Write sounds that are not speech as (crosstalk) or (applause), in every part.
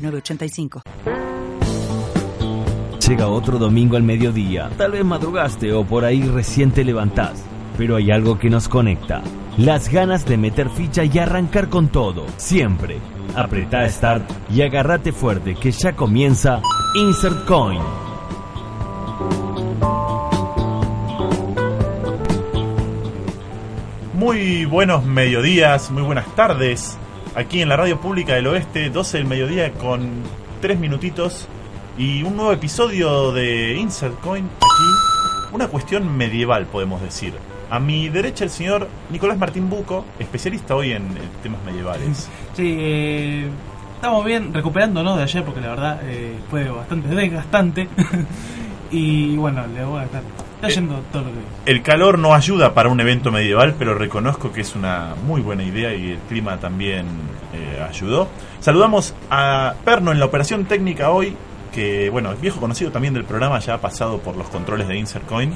906985. Llega otro domingo al mediodía. Tal vez madrugaste o por ahí recién te levantás. Pero hay algo que nos conecta. Las ganas de meter ficha y arrancar con todo. Siempre. Apretá Start y agárrate fuerte que ya comienza Insert Coin. Muy buenos mediodías, muy buenas tardes. Aquí en la radio pública del oeste, 12 del mediodía con 3 minutitos y un nuevo episodio de Insert Coin. Aquí, una cuestión medieval, podemos decir. A mi derecha el señor Nicolás Martín Buco, especialista hoy en, temas medievales. (laughs) Sí, eh, estamos bien recuperándonos de ayer porque la verdad eh, fue bastante desgastante. (laughs) y bueno, le voy a estar vi. El calor no ayuda para un evento medieval, pero reconozco que es una muy buena idea y el clima también eh, ayudó. Saludamos a Perno en la operación técnica hoy, que bueno, es viejo conocido también del programa, ya ha pasado por los controles de Insert Coin.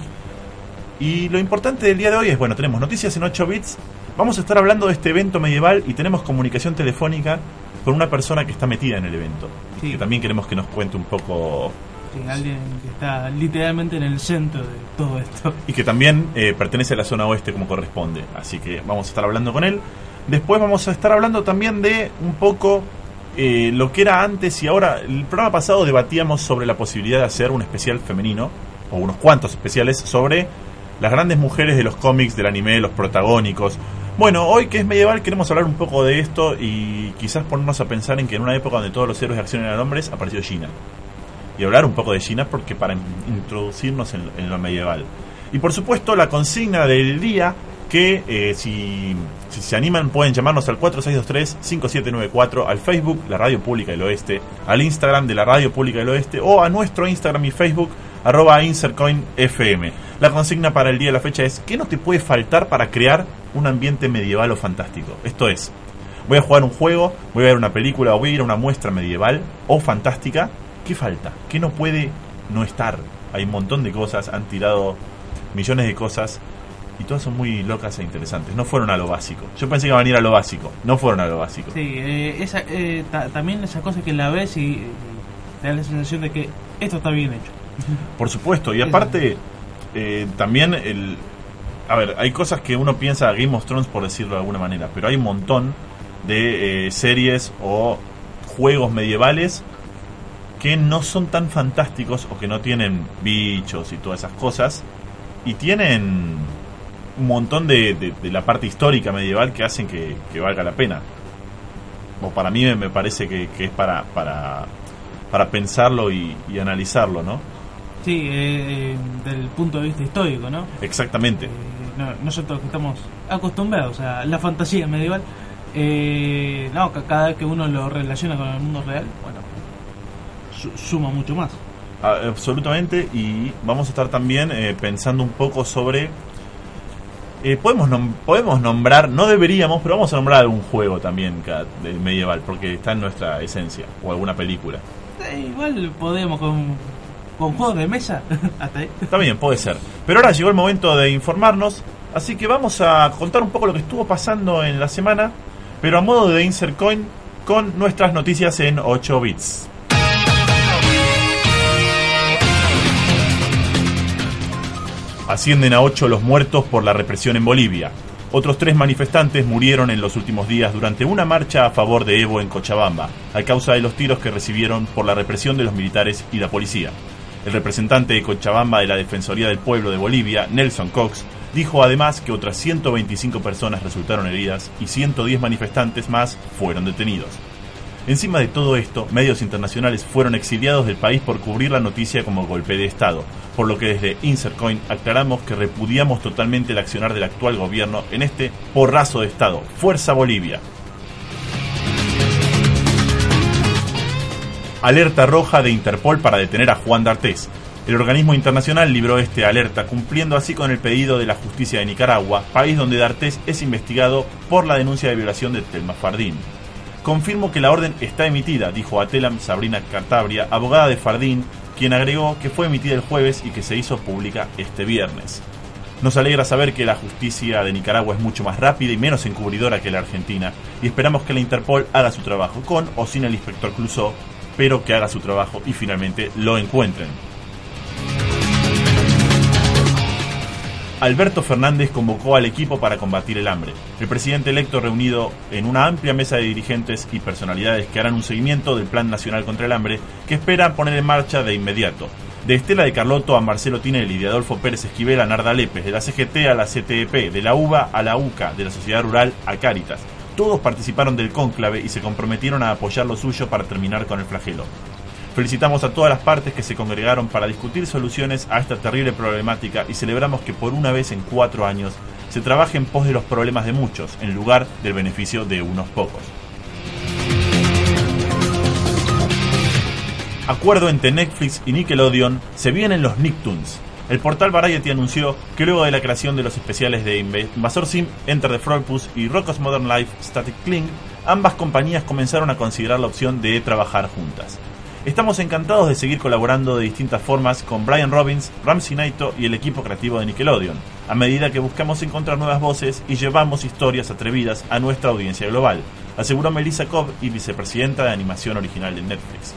Y lo importante del día de hoy es, bueno, tenemos noticias en 8 bits, vamos a estar hablando de este evento medieval y tenemos comunicación telefónica con una persona que está metida en el evento. Sí. Que también queremos que nos cuente un poco Alguien que está literalmente en el centro de todo esto. y que también eh, pertenece a la zona oeste como corresponde. Así que vamos a estar hablando con él. Después vamos a estar hablando también de un poco eh, lo que era antes y ahora. El programa pasado debatíamos sobre la posibilidad de hacer un especial femenino, o unos cuantos especiales, sobre las grandes mujeres de los cómics, del anime, los protagónicos. Bueno, hoy que es medieval queremos hablar un poco de esto y quizás ponernos a pensar en que en una época donde todos los héroes de acción eran hombres, apareció Gina y hablar un poco de China porque para in- introducirnos en, lo medieval. Y por supuesto la consigna del día que eh, si, si se animan pueden llamarnos al 4623-5794, al Facebook, la Radio Pública del Oeste, al Instagram de la Radio Pública del Oeste o a nuestro Instagram y Facebook arroba InsertCoinFM. La consigna para el día de la fecha es ¿qué no te puede faltar para crear un ambiente medieval o fantástico? Esto es, voy a jugar un juego, voy a ver una película voy a ir a una muestra medieval o fantástica. ¿Qué falta? ¿Qué no puede no estar? Hay un montón de cosas, han tirado millones de cosas y todas son muy locas e interesantes. No fueron a lo básico. Yo pensé que iban a ir a lo básico. No fueron a lo básico. Sí, eh, esa, eh, ta- también esa cosa que la ves y, te da la sensación de que esto está bien hecho. (laughs) Por supuesto, y aparte, eh, también el. A ver, hay cosas que uno piensa Game of Thrones por decirlo de alguna manera, pero hay un montón de eh, series o juegos medievales que no son tan fantásticos o que no tienen bichos y todas esas cosas y tienen un montón de, de- de la parte histórica medieval que hacen que, que valga la pena. O para mí me- parece que, que es para, para, para pensarlo y, y analizarlo, ¿no? Sí, eh, eh, del punto de vista histórico, ¿no? Exactamente. Eh, no- nosotros que estamos acostumbrados a la fantasía medieval, eh, no, ca- cada vez que uno lo relaciona con el mundo real, bueno, suma mucho más. Ah, Absolutamente, y vamos a estar también eh, pensando un poco sobre... eh, podemos, nom- podemos nombrar, no deberíamos, pero vamos a nombrar algún juego también ca- de medieval, porque está en nuestra esencia, o alguna película. Eh, igual podemos con, con juegos de mesa, (laughs) hasta ahí. Está bien, puede ser. Pero ahora llegó el momento de informarnos, así que vamos a contar un poco lo que estuvo pasando en la semana, pero a modo de insert coin con nuestras noticias en 8 bits. Ascienden a 8 los muertos por la represión en Bolivia. Otros tres manifestantes murieron en los últimos días durante una marcha a favor de Evo en Cochabamba, a causa de los tiros que recibieron por la represión de los militares y la policía. El representante de Cochabamba de la Defensoría del Pueblo de Bolivia, Nelson Cox, dijo además que otras 125 personas resultaron heridas y 110 manifestantes más fueron detenidos. Encima de todo esto, medios internacionales fueron exiliados del país por cubrir la noticia como golpe de Estado, por lo que desde Insercoin aclaramos que repudiamos totalmente el accionar del actual gobierno en este porrazo de Estado. ¡Fuerza Bolivia! Alerta roja de Interpol para detener a Juan D'Artés. El organismo internacional libró este alerta, cumpliendo así con el pedido de la justicia de Nicaragua, país donde D'Artés es investigado por la denuncia de violación de Telma Fardín. Confirmo que la orden está emitida, dijo a Telam Sabrina Cartabria, abogada de Fardín, quien agregó que fue emitida el jueves y que se hizo pública este viernes. Nos alegra saber que la justicia de Nicaragua es mucho más rápida y menos encubridora que la Argentina, y esperamos que la Interpol haga su trabajo con o sin el inspector Clouseau, pero que haga su trabajo y finalmente lo encuentren. Alberto Fernández convocó al equipo para combatir el hambre. El presidente electo reunido en una amplia mesa de dirigentes y personalidades que harán un seguimiento del Plan Nacional contra el Hambre que esperan poner en marcha de inmediato. De Estela de Carlotto a Marcelo Tinelli, de Adolfo Pérez Esquivel a Narda Lépez, de la CGT a la CTEP, de la UBA a la UCA, de la Sociedad Rural a Cáritas. Todos participaron del cónclave y se comprometieron a apoyar lo suyo para terminar con el flagelo. Felicitamos a todas las partes que se congregaron para discutir soluciones a esta terrible problemática y celebramos que por una vez en cuatro años se trabaje en pos de los problemas de muchos, en lugar del beneficio de unos pocos. Acuerdo entre Netflix y Nickelodeon, se vienen los Nicktoons. El portal Variety anunció que luego de la creación de los especiales de Invasor Sim, Enter the Frogpus y Rocko's Modern Life Static Cling, ambas compañías comenzaron a considerar la opción de trabajar juntas. Estamos encantados de seguir colaborando de distintas formas con Brian Robbins, Ramsey Naito y el equipo creativo de Nickelodeon, a medida que buscamos encontrar nuevas voces y llevamos historias atrevidas a nuestra audiencia global, aseguró Melissa Cobb y vicepresidenta de animación original de Netflix.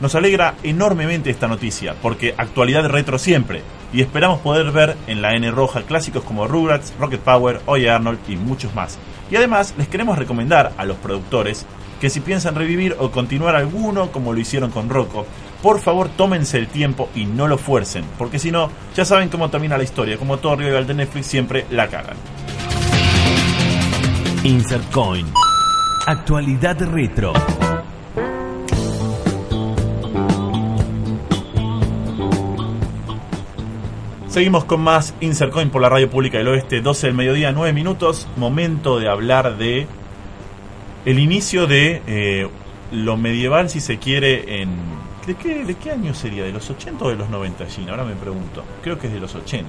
Nos alegra enormemente esta noticia, porque actualidad retro siempre, y esperamos poder ver en la N roja clásicos como Rugrats, Rocket Power, Oye Arnold y muchos más. Y además les queremos recomendar a los productores que si piensan revivir o continuar alguno como lo hicieron con Rocco, por favor tómense el tiempo y no lo fuercen, porque si no, ya saben cómo termina la historia, como todo rival de Netflix siempre la cagan. Insert Coin. Actualidad retro. Seguimos con más Insert Coin por la radio pública del oeste, 12 del mediodía, 9 minutos. Momento de hablar de el inicio de eh, lo medieval, si se quiere, en... ¿De qué, ¿De qué año sería? ¿De los 80 o de los 90, Gina? Ahora me pregunto. Creo que es de los 80,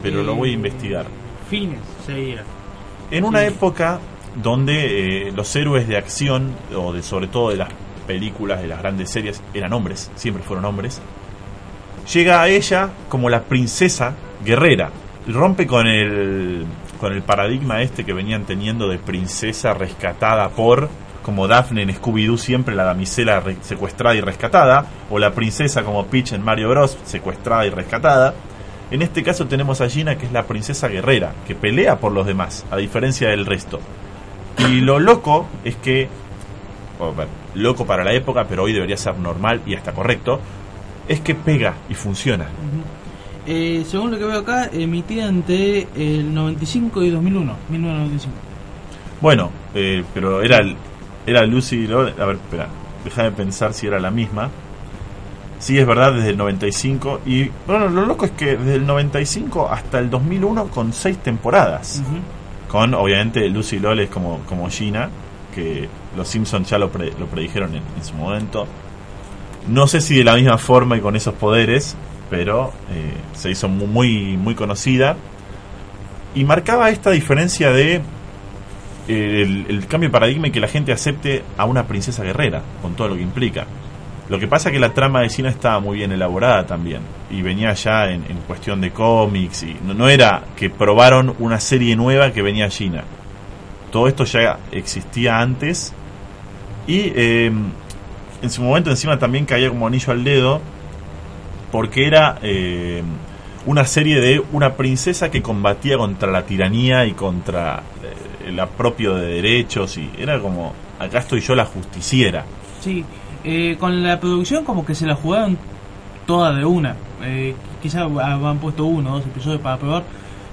pero lo voy a investigar. Fines, sería. En una época donde eh, los héroes de acción, o de sobre todo de las películas, de las grandes series, eran hombres, siempre fueron hombres, llega a ella como la princesa guerrera. Rompe con el con el paradigma este que venían teniendo de princesa rescatada por, como Daphne en Scooby-Doo siempre la damisela secuestrada y rescatada, o la princesa como Peach en Mario Bros, secuestrada y rescatada. En este caso tenemos a Gina que es la princesa guerrera, que pelea por los demás, a diferencia del resto. Y lo loco es que, loco para la época, pero hoy debería ser normal y hasta correcto, es que pega y funciona. Eh, según lo que veo acá, emitida entre el 95 y 2001, 1995. Bueno, eh, pero era era Lucy A ver, espera, deja de pensar si era la misma. Sí, es verdad, desde el 95. Y bueno, lo loco es que desde el 95 hasta el 2001 con seis temporadas. Con, obviamente, Lucy Lol es como, como Gina, que los Simpsons ya lo, lo predijeron en, en, su momento. No sé si de la misma forma y con esos poderes, pero eh, se hizo muy, muy conocida y marcaba esta diferencia de eh, el, cambio de paradigma y que la gente acepte a una princesa guerrera, con todo lo que implica. Lo que pasa es que la trama de China estaba muy bien elaborada también, y venía ya en, cuestión de cómics, y no, era que probaron una serie nueva que venía a China. Todo esto ya existía antes, y eh, en su momento encima también caía como anillo al dedo porque era eh, una serie de una princesa que combatía contra la tiranía y contra eh, el apropio de derechos y era como acá estoy yo la justiciera. Sí eh, con la producción como que se la jugaron toda de una. Eh, quizás han puesto uno o dos episodios para probar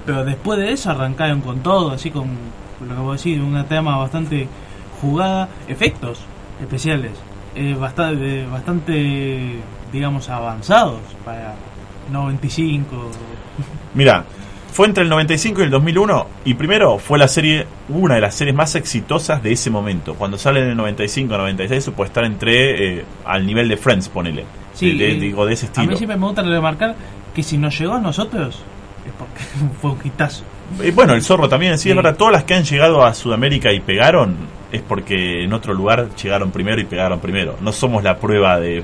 pero después de eso arrancaron con todo así con lo que voy a decir una tema bastante jugada efectos especiales bastante bastante digamos, avanzados para 95. Mira, fue entre el 95 y el 2001 y primero fue la serie, una de las series más exitosas de ese momento. Cuando sale en el 95, 96, se puede estar entre eh, al nivel de Friends, ponele. Sí, de, de- eh, digo, de ese A estilo. mí siempre me gusta remarcar que si nos llegó a nosotros es porque (laughs) fue un hitazo. Eh, bueno, el zorro también, sí, Sí. es verdad. Todas las que han llegado a Sudamérica y pegaron es porque en otro lugar llegaron primero y pegaron primero. No somos la prueba de.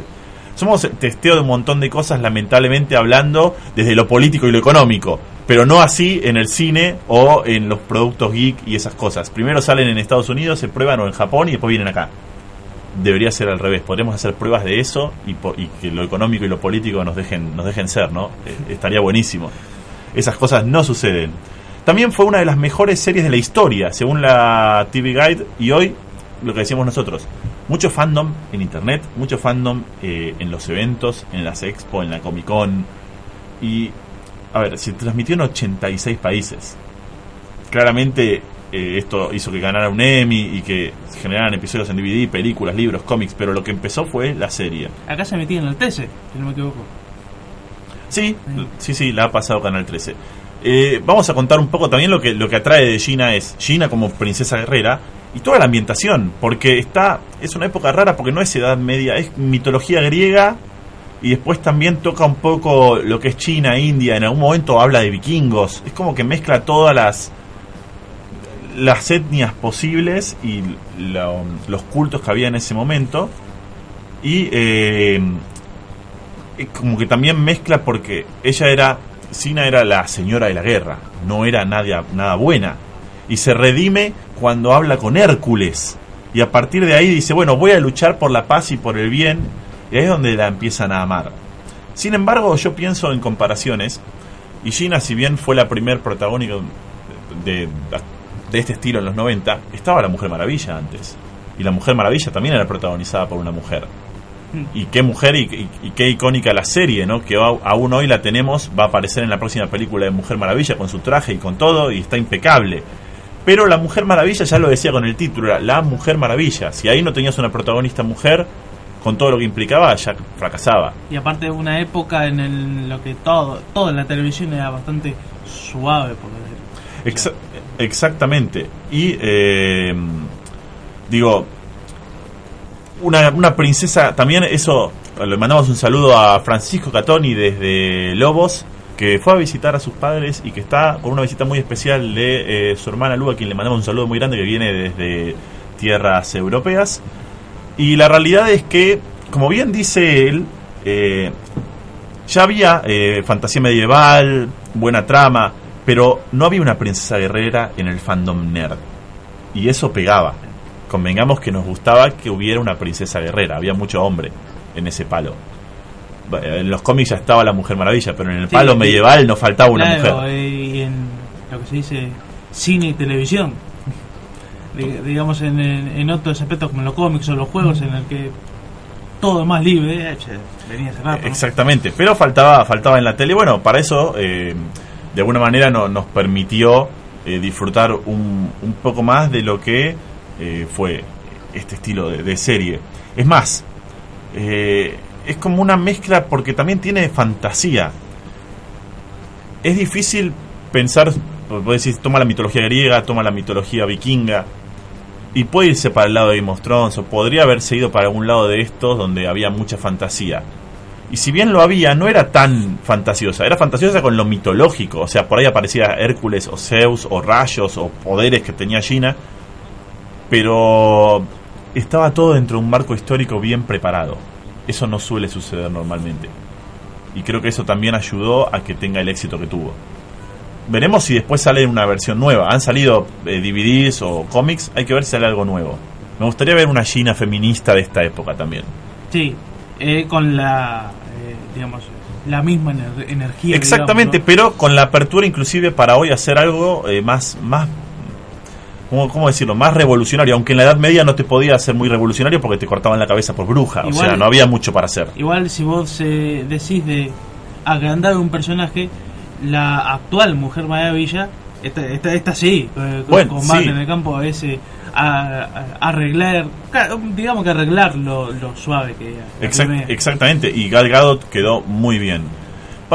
Somos testeo de un montón de cosas, lamentablemente hablando desde lo político y lo económico. Pero no así en el cine o en los productos geek y esas cosas. Primero salen en Estados Unidos, se prueban o en Japón y después vienen acá. Debería ser al revés. Podríamos hacer pruebas de eso y que lo económico y lo político nos dejen, nos dejen ser, ¿no? Eh, estaría buenísimo. Esas cosas no suceden. También fue una de las mejores series de la historia, según la TV Guide, y hoy, lo que decíamos nosotros, mucho fandom en internet, mucho fandom eh, en los eventos, en las expo, en la Comic Con, y, a ver, se transmitió en 86 países. Claramente eh, esto hizo que ganara un Emmy y que se generaran episodios en DVD, películas, libros, cómics, pero lo que empezó fue la serie. Acá se metía en el 13, si no me equivoco. Sí, sí, sí, la ha pasado Canal 13. Eh, vamos a contar un poco también lo que, lo que atrae de Gina es Gina como princesa guerrera y toda la ambientación, porque está es una época rara porque no es edad media, es mitología griega y después también toca un poco lo que es China, India, en algún momento habla de vikingos, es como que mezcla todas las las etnias posibles y lo- los cultos que había en ese momento y eh, como que también mezcla porque ella era Sina era la señora de la guerra, no era nada, nada buena. Y se redime cuando habla con Hércules. Y a partir de ahí dice, bueno, voy a luchar por la paz y por el bien. Y ahí es donde la empiezan a amar. Sin embargo, yo pienso en comparaciones. Y Gina, si bien fue la primer protagónica de, de este estilo en los 90, estaba la Mujer Maravilla antes. Y la Mujer Maravilla también era protagonizada por una mujer y qué mujer y, y- y qué icónica la serie, ¿no? Que aún hoy la tenemos, va a aparecer en la próxima película de Mujer Maravilla con su traje y con todo y está impecable. Pero la Mujer Maravilla ya lo decía con el título, La Mujer Maravilla. Si ahí no tenías una protagonista mujer, con todo lo que implicaba, ya fracasaba. Y aparte una época en el, lo que todo, todo en la televisión era bastante suave, por decir. Exa- exactamente. Y eh, digo, una, una princesa, también eso, le mandamos un saludo a Francisco Catoni desde Lobos, que fue a visitar a sus padres y que está con una visita muy especial de eh, su hermana Lu, a quien le mandamos un saludo muy grande que viene desde tierras europeas. Y la realidad es que, como bien dice él, eh, ya había eh, fantasía medieval, buena trama, pero no había una princesa guerrera en el fandom nerd. Y eso pegaba. Convengamos que nos gustaba que hubiera una princesa guerrera. Había mucho hombre en ese palo. En los cómics ya estaba la Mujer Maravilla, pero en el Sí, palo medieval no faltaba una Claro, mujer. y en lo que se dice cine y televisión. (laughs) Di- digamos en, en, otros aspectos como los cómics o los juegos en el que todo más libre, eh, venía hace rato, ¿no? Exactamente, pero faltaba faltaba en la tele. Bueno, para eso, eh, de alguna manera, no- nos permitió eh, disfrutar un, un poco más de lo que eh, fue este estilo de, de serie. Es más, eh, es como una mezcla porque también tiene fantasía. Es difícil pensar, vos decís, toma la mitología griega, toma la mitología vikinga, y puede irse para el lado de Game of Thrones, o podría haberse ido para algún lado de estos donde había mucha fantasía. Y si bien lo había, no era tan fantasiosa, era fantasiosa con lo mitológico, o sea, por ahí aparecía Hércules o Zeus o rayos o poderes que tenía Gina, pero estaba todo dentro de un marco histórico bien preparado. Eso no suele suceder normalmente. Y creo que eso también ayudó a que tenga el éxito que tuvo. Veremos si después sale una versión nueva. Han salido eh, DVDs o cómics, hay que ver si sale algo nuevo. Me gustaría ver una Gina feminista de esta época también. Sí, eh, con la, eh, digamos, la misma ener- energía. Exactamente, digamos, pero con la apertura inclusive para hoy hacer algo eh, más, más ¿cómo, cómo decirlo? Más revolucionario, aunque en la Edad Media no te podía hacer muy revolucionario porque te cortaban la cabeza por bruja, o sea, no había mucho para hacer. Igual si vos eh, decís de agrandar un personaje, la actual Mujer Maravilla, esta, esta, esta sí, eh, con Bueno, combate sí. en el campo, ese a, a- arreglar, digamos que arreglar lo, lo suave que era. Exact- exactamente, y Gal Gadot quedó muy bien.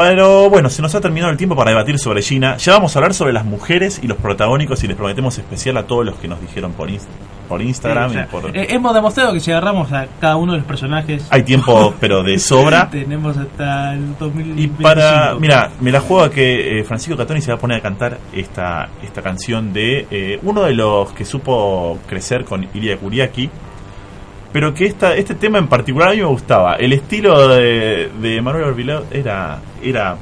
Pero bueno, se nos ha terminado el tiempo para debatir sobre Gina. Ya vamos a hablar sobre las mujeres y los protagónicos y les prometemos especial a todos los que nos dijeron por, Inst- por Instagram Sí, o sea, y por... eh, hemos demostrado que si agarramos a cada uno de los personajes, Hay tiempo, (laughs) pero de sobra. tenemos hasta el Y 2025. para, mira, me la juego a que eh, Francisco Catoni se va a poner a cantar esta, esta canción de eh, uno de los que supo crecer con Ilia Kuriaki, pero que esta, este tema en particular a mí me gustaba. El estilo de, de Manuel Orbilao era, era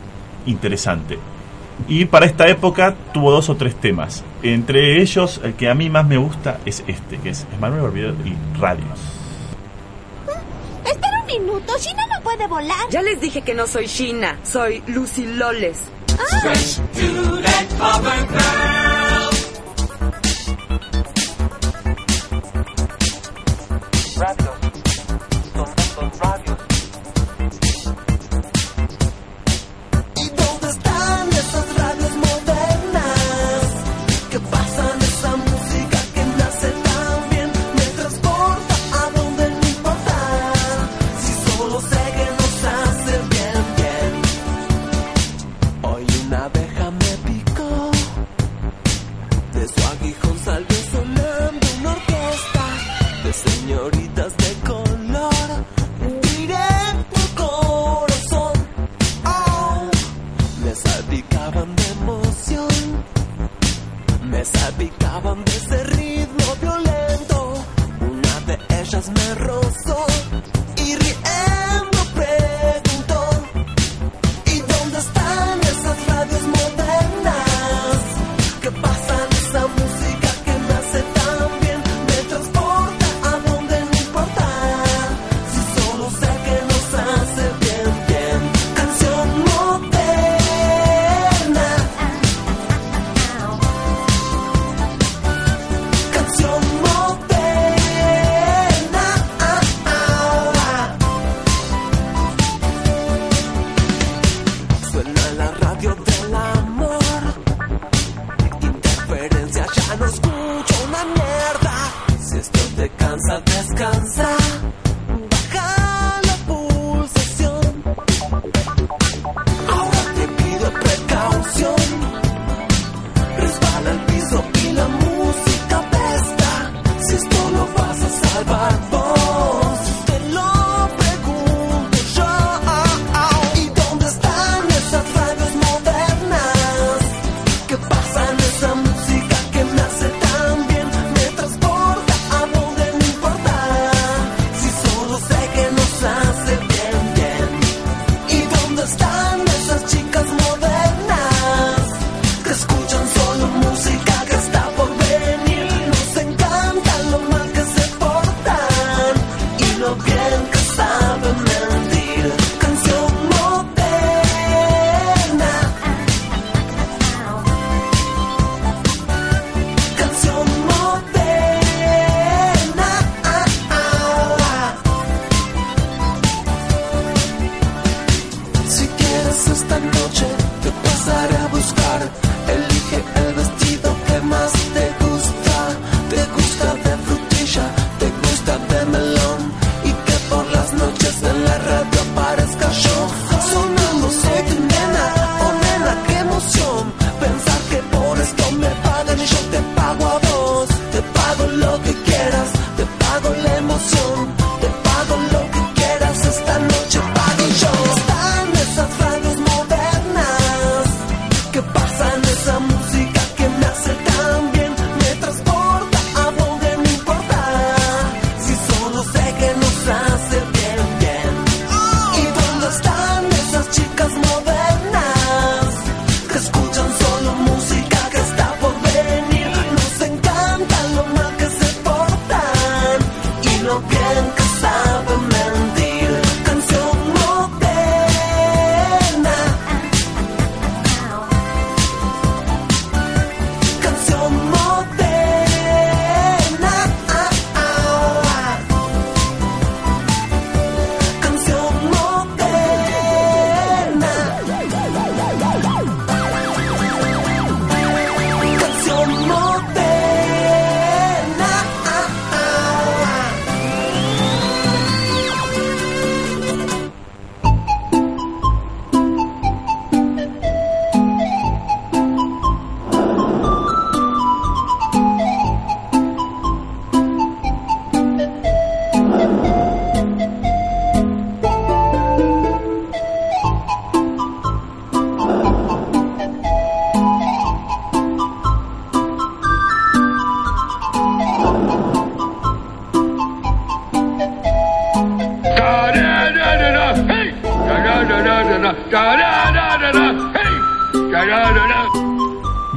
interesante. Y para esta época tuvo dos o tres temas. Entre ellos, el que a mí más me gusta es este, que es Manuel Orbilao y Radios. Espera un minuto, Gina no puede volar. Ya les dije que no soy China, soy Lucy Loles. ¿Y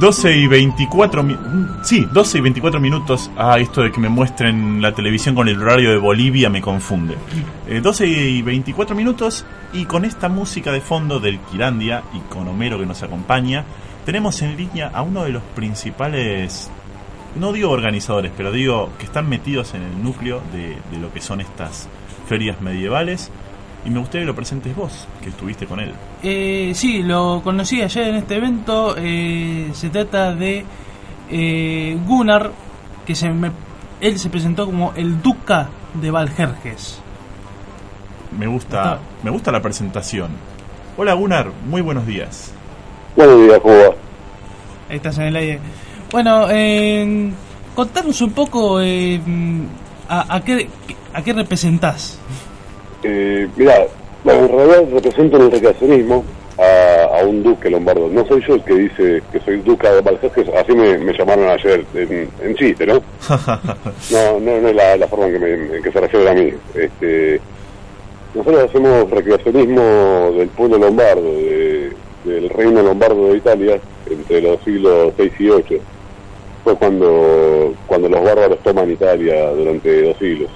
12 y 24 mi- sí, 12 y 24 minutos. Ah, esto de que me muestren la televisión con el horario de Bolivia me confunde. Eh, 12 y 24 minutos y con esta música de fondo del Kirandia y con Homero que nos acompaña, tenemos en línea a uno de los principales, no digo organizadores, pero digo que están metidos en el núcleo de lo que son estas ferias medievales. Y me gustaría que lo presentes vos, que estuviste con él. Eh, sí, lo conocí ayer en este evento. eh, se trata de eh, Gunnar, que se me- él se presentó como el Duca de Valjerjes. Me gusta, me gusta la presentación. Hola Gunnar, muy buenos días. Buenos días, ¿cómo va? Ahí estás en el aire. Bueno, eh, contanos un poco eh, a, a qué, a qué representás. Eh, mirá, bueno, en realidad represento en el recreacionismo a, a un duque lombardo. No soy yo el que dice que soy duca de Valjerjes, así me, me llamaron ayer, en, en chiste, ¿no? (laughs) No, no, no es la, la forma en que, me, en que se refiere a mí. Este, nosotros hacemos recreacionismo del pueblo lombardo, de- del reino lombardo de Italia, entre los siglos 6 y 8. Fue cuando, cuando los bárbaros toman Italia durante dos siglos.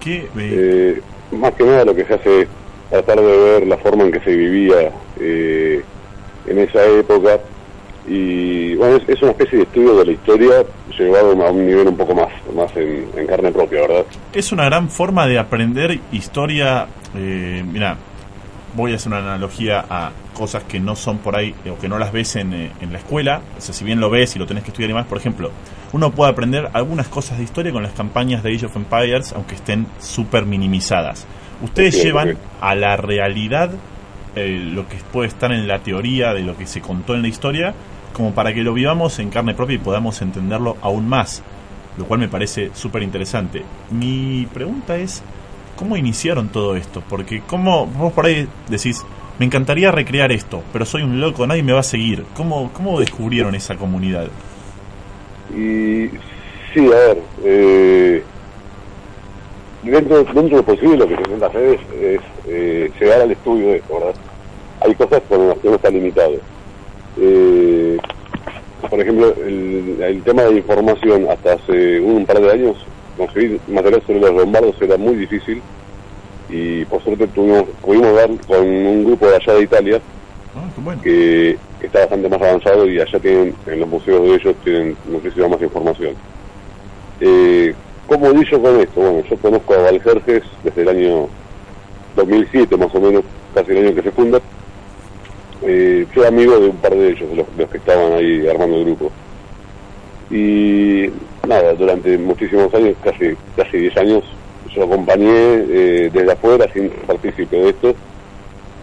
¿Qué, Eh, más que nada lo que se hace es tratar de ver la forma en que se vivía eh, en esa época y bueno, es, una especie de estudio de la historia llevado a un nivel un poco más, más en, en carne propia, ¿verdad? es una gran forma de aprender historia. Eh, mira, voy a hacer una analogía a cosas que no son por ahí o que no las ves en, eh, en la escuela. O sea, si bien lo ves y lo tenés que estudiar y más, por ejemplo, uno puede aprender algunas cosas de historia con las campañas de Age of Empires, aunque estén súper minimizadas. Ustedes Sí, llevan sí. a la realidad eh, lo que puede estar en la teoría de lo que se contó en la historia, como para que lo vivamos en carne propia y podamos entenderlo aún más, lo cual me parece súper interesante. Mi pregunta es, ¿cómo iniciaron todo esto? Porque ¿cómo, vos por ahí decís, me encantaría recrear esto, pero soy un loco, nadie me va a seguir. ¿Cómo, cómo descubrieron esa comunidad? Y sí, a ver, eh, dentro, dentro de lo posible lo que se intenta hacer es, es, eh, llegar al estudio de esto, ¿verdad? Hay cosas con las que uno está limitado. Eh, por ejemplo, el, el tema de información, hasta hace un par de años, conseguir material sobre los lombardos era muy difícil y por suerte tuvimos, pudimos dar con un grupo de allá de Italia Ah, bueno. que está bastante más avanzado y allá tienen, en los museos de ellos tienen muchísima más información. Eh, ¿Cómo di yo con esto? Bueno, yo conozco a Valjerjes desde el año 2007 más o menos, casi el año que se funda. Eh, soy amigo de un par de ellos, los, los que estaban ahí armando el grupo. Y nada, durante muchísimos años, casi casi 10 años, yo acompañé eh, desde afuera sin partícipe de esto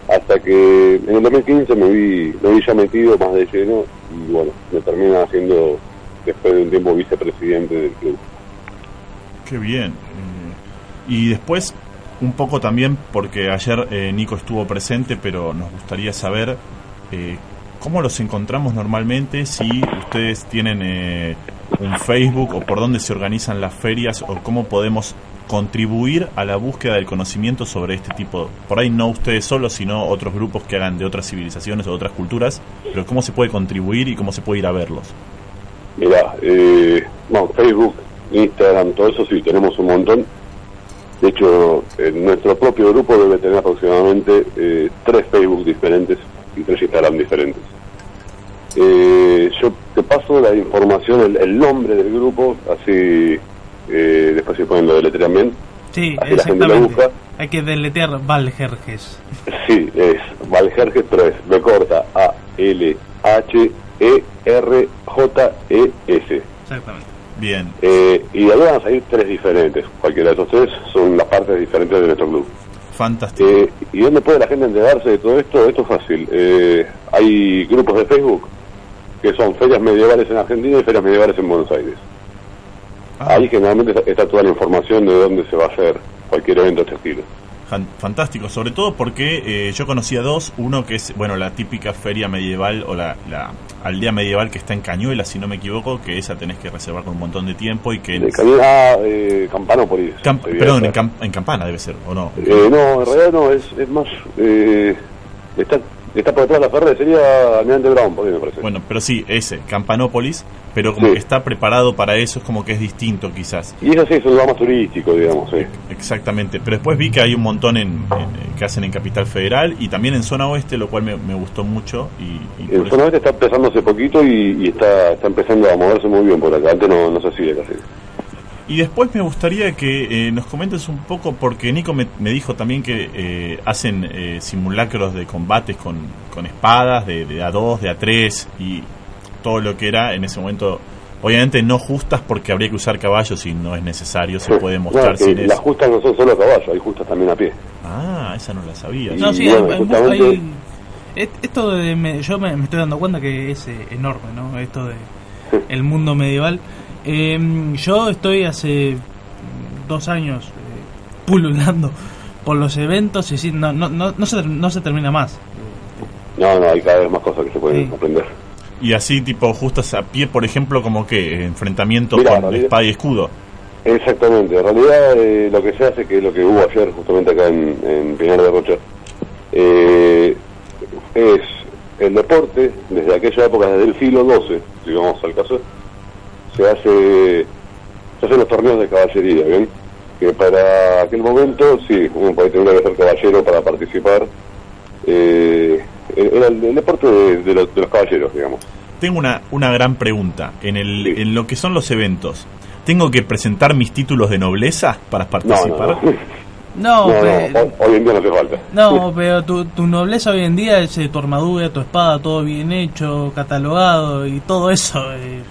hasta que en el 2015 me vi, me vi ya metido más de lleno y bueno, me termina haciendo después de un tiempo vicepresidente del club. Qué bien. Eh, y después, un poco también, porque ayer eh, Nico estuvo presente, pero nos gustaría saber eh, cómo los encontramos normalmente, si ustedes tienen eh, un Facebook o por dónde se organizan las ferias o cómo podemos contribuir a la búsqueda del conocimiento sobre este tipo, por ahí no ustedes solos, sino otros grupos que hagan de otras civilizaciones o otras culturas, pero cómo se puede contribuir y cómo se puede ir a verlos. Mira, eh, bueno, Facebook, Instagram, todo eso sí, tenemos un montón. De hecho, en nuestro propio grupo debe tener aproximadamente eh, tres Facebook diferentes y tres Instagram diferentes. Eh, yo te paso la información, el, el nombre del grupo, así eh, después se pueden lo deletrear bien. Sí, Así la gente lo busca. Hay que deletear Valjerjes. Sí, es Valjerjes 3, B corta A L H E R J E S. Exactamente. Bien, Eh, y de ahí van a salir tres diferentes. Cualquiera de esos tres son las partes diferentes de nuestro club. fantástico. Eh, ¿Y dónde puede la gente enterarse de todo esto? Esto es fácil. Eh, hay grupos de Facebook que son ferias medievales en Argentina y ferias medievales en Buenos Aires. Ah. Ahí generalmente está, toda la información de dónde se va a hacer cualquier evento de este Fantástico, sobre todo porque eh, yo conocía dos, uno que es, bueno, la típica feria medieval o la, la aldea medieval que está en Cañuelas, si no me equivoco, que esa tenés que reservar con un montón de tiempo y que... De Cañón- ah, eh. Camp- perdón, en, ser. Cam- en Campana debe ser, ¿o no? Eh, no, en realidad no, es, es más... Eh, Está, está por detrás de la sería Almirante Brown, por ahí me parece. Bueno, pero sí, ese, Campanópolis, pero como Sí. que está preparado para eso, es como que es distinto quizás. Y eso sí es un lugar más turístico, digamos, sí. Exactamente, pero después vi que hay un montón en, en- que hacen en Capital Federal y también en Zona Oeste, lo cual me, me gustó mucho. Y, eso- zona oeste está empezando hace poquito y, y está, está empezando a moverse muy bien por acá. Antes no, no se hacía casi. Y después me gustaría que eh, nos comentes un poco, porque Nico me, me dijo también que eh, hacen eh, simulacros de combates con, con espadas, de, de A2, de A3 y todo lo que era en ese momento. Obviamente no justas porque habría que usar caballos y no es necesario, se puede No, mostrar que sin las eso. justas no son solo a caballo, hay justas también a pie. Ah, esa no la sabía. Y No, sí, bueno, hay- justamente- hay- esto de, me- yo me, me estoy dando cuenta que es eh, enorme, ¿no? Esto de el mundo medieval. Eh, yo estoy hace dos años eh, pululando por los eventos y sí, no, no, no, no, se, no se termina más. No, no, hay cada vez más cosas que se pueden Sí. aprender. Y así tipo justas a pie, por ejemplo, como que enfrentamientos Mirá, con espada y escudo. Exactamente, en realidad eh, lo que se hace, que es lo que hubo ayer justamente acá en, en Pinar de Rocha, eh, es el deporte, desde aquella época, desde el siglo XII, si vamos al caso, se hace se hacen los torneos de caballería, ¿bien? Que para aquel momento, sí, uno puede tener que ser caballero para participar, eh, era el, el deporte de, de los, de los caballeros, digamos. Tengo una, una gran pregunta. En, el, Sí. en lo que son los eventos, ¿tengo que presentar mis títulos de nobleza para No, participar? no, no, No, no, pe- no, hoy, en día no hace falta. no, pero tu, tu nobleza hoy en día es eh, tu armadura, tu espada, todo bien hecho, catalogado y todo eso. eh,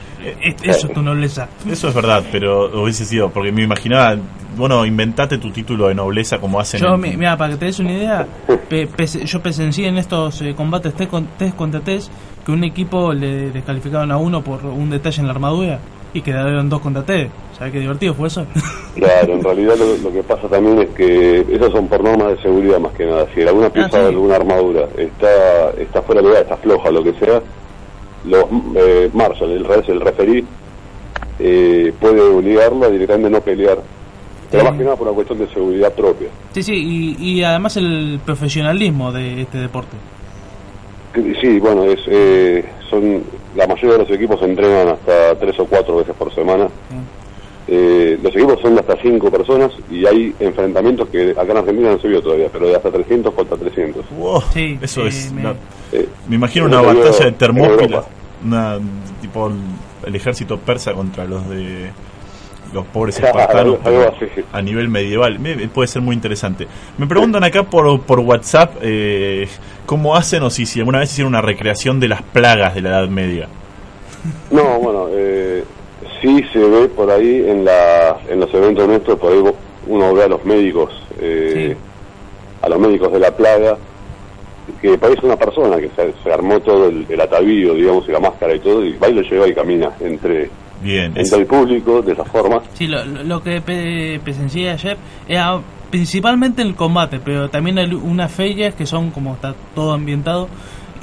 eso es tu nobleza. Eso es verdad, pero hubiese sido, porque me imaginaba, bueno, inventate tu título de nobleza como hacen Yo, en- mira, para que te des una idea, pe- pese- yo presencié en estos eh, combates test, con, test contra test que un equipo le descalificaron a uno por un detalle en la armadura y quedaron dos contra tres. ¿Sabes qué divertido fue eso? (laughs) Claro, en realidad lo, lo que pasa también es que esas son por normas de seguridad más que nada. Si alguna pieza sí. de alguna armadura está está fuera de lugar, está floja, lo que sea, los eh, marshal, el, el referí, eh, puede obligarlo a directamente no pelear. Pero Sí. más que nada por una cuestión de seguridad propia. sí, sí, y, y además el profesionalismo de este deporte. Que- Sí, bueno, es, eh, son la mayoría de los equipos entrenan hasta tres o cuatro veces por semana. Eh, los equipos son de hasta cinco personas y hay enfrentamientos que acá en Argentina no se vio todavía, pero de hasta 300 contra 300. Wow, Sí, eso eh, es. me- la- Eh, me imagino una batalla de Termópilas, una tipo el, el ejército persa contra los de los pobres Claro, espartanos algo pero así. a nivel medieval. Me- puede ser muy interesante. Me preguntan acá por, por WhatsApp eh, cómo hacen o si, si alguna vez hicieron una recreación de las plagas de la Edad Media. No, bueno, eh, sí se ve por ahí en, la, en los eventos nuestros, por ahí vos- uno ve a los médicos, eh, a los médicos de la plaga, que parece una persona que se, se armó todo el, el atavío, digamos, y la máscara y todo, y va y lo lleva y camina entre, Bien, es- entre el público de esa forma. Sí, lo, lo- que pe- presencié ayer era principalmente el combate, pero también hay unas ferias que son como está todo ambientado